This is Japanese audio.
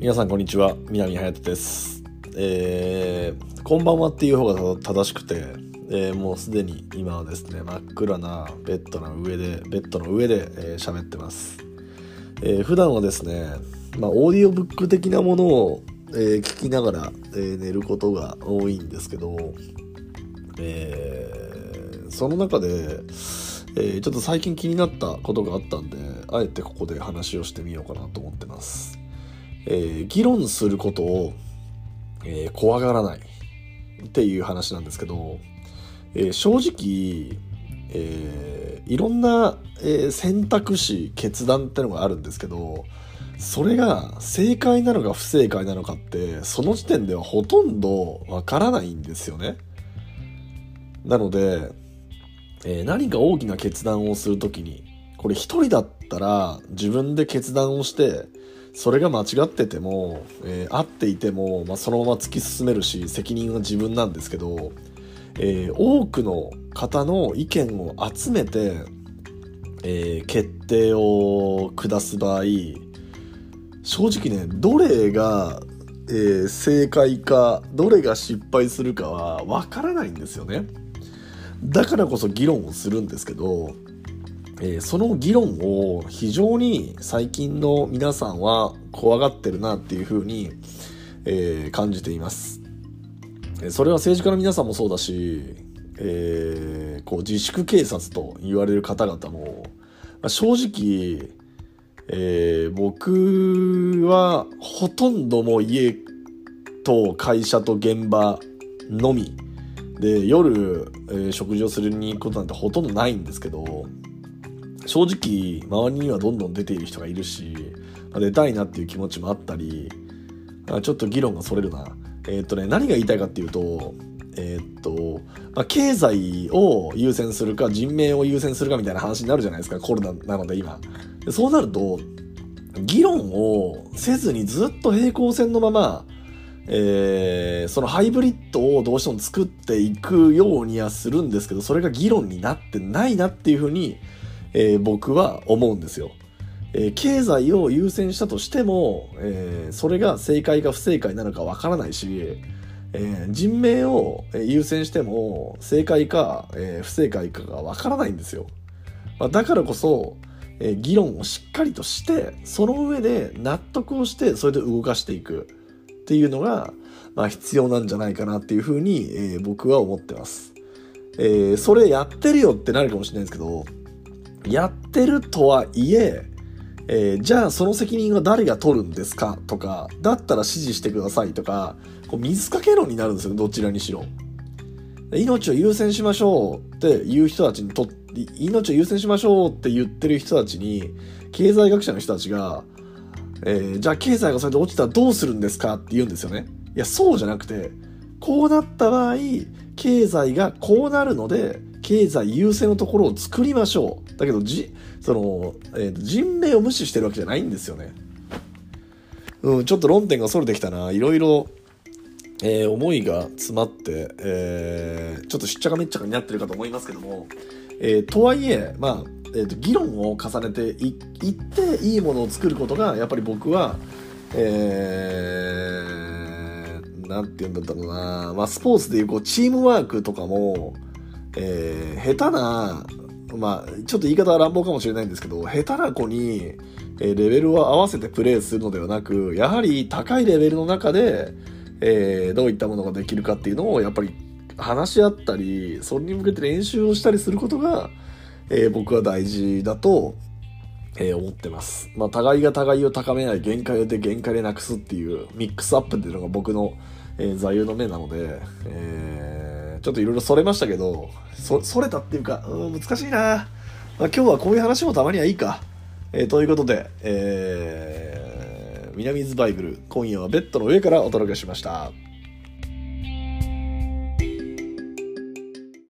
皆さんこんにちは。南隼人です。えー、こんばんはっていう方が正しくて、えー、もうすでに今はですね真っ暗なベッドの上でベッドの上で喋、えー、ってます、えー、普段はですねまあオーディオブック的なものを、えー、聞きながら、えー、寝ることが多いんですけどえー、その中でえー、ちょっと最近気になったことがあったんであえてここで話をしてみようかなと思ってます。えー、議論することを、えー、怖がらないっていう話なんですけど、えー、正直、えいろんな、え選択肢決断ってのがあるんですけどそれが正解なのか不正解なのかってその時点ではほとんどわからないんですよね。なので、え何か大きな決断をする時にこれ一人だったら自分で決断をしてそれが間違ってても、えー、合っていても、まあ、そのまま突き進めるし責任は自分なんですけど、えー、多くの方の意見を集めて、えー、決定を下す場合正直ねどれが、えー、正解かどれが失敗するかはわからないんですよね。だからこそ議論をするんですけどえー、その議論を非常に最近の皆さんは怖がってるなっていうふうに、えー、感じています。それは政治家の皆さんもそうだし、えー、こう自粛警察と言われる方々も、まあ、正直、えー、僕はほとんども家と会社と現場のみで夜、えー、食事をするに行くことなんてほとんどないんですけど正直周りにはどんどん出ている人がいるし、出たいなっていう気持ちもあったりちょっと議論がそれるな。え、っとね何が言いたいかっていうとえ、っと、まあ、経済を優先するか人命を優先するかみたいな話になるじゃないですかコロナなので今。そうなると議論をせずにずっと平行線のままえー、そのハイブリッドをどうしても作っていくようにはするんですけど、それが議論になってないなっていうふうに、えー、僕は思うんですよ。えー、経済を優先したとしても、えー、それが正解か不正解なのかわからないし、えー、人命を優先しても正解か、えー、不正解かがわからないんですよ。まあ、だからこそ、えー、議論をしっかりとしてその上で納得をしてそれで動かしていくっていうのが、まあ、必要なんじゃないかなっていうふうに、えー、僕は思ってます。えー、それやってるよってなるかもしれないですけどやってるとはいええー、じゃあその責任は誰が取るんですか？とか、だったら指示してくださいとか、こう水かけ論になるんですよ、どちらにしろ。命を優先しましょうって言う人たちにと、命を優先しましょうって言ってる人たちに、経済学者の人たちが、えー、じゃあ経済がそれで落ちたらどうするんですかって言うんですよね。いや、そうじゃなくて、こうなった場合、経済がこうなるので、経済優先のところを作りましょう。だけど、じ、その、えー、人命を無視してるわけじゃないんですよね。うん、ちょっと論点がそれてきたな。いろいろ、えー、思いが詰まって、えー、ちょっとしっちゃかめっちゃかになってるかと思いますけども、えー、とはいえ、まあ、えーと、議論を重ねていっていいものを作ることがやっぱり僕は、えー、なんて言うんだったろうな、まあ、スポーツでいうこうチームワークとかも、えー、下手な、まあ、ちょっと言い方は乱暴かもしれないんですけど、下手な子に、えレベルを合わせてプレーするのではなく、やはり高いレベルの中で、えー、どういったものができるかっていうのを、やっぱり話し合ったり、それに向けて練習をしたりすることが、えー、僕は大事だと、えー、思ってます。まあ、互いが互いを高めない、限界で限界でなくすっていうミックスアップっていうのが僕の、え、座右の銘なので、えーちょっといろいろそれましたけど、そ、それたっていうか、うん、難しいな。まあ、今日はこういう話もたまにはいいか。えー、ということで、えー、南ズバイブル、今夜はベッドの上からお届けしました。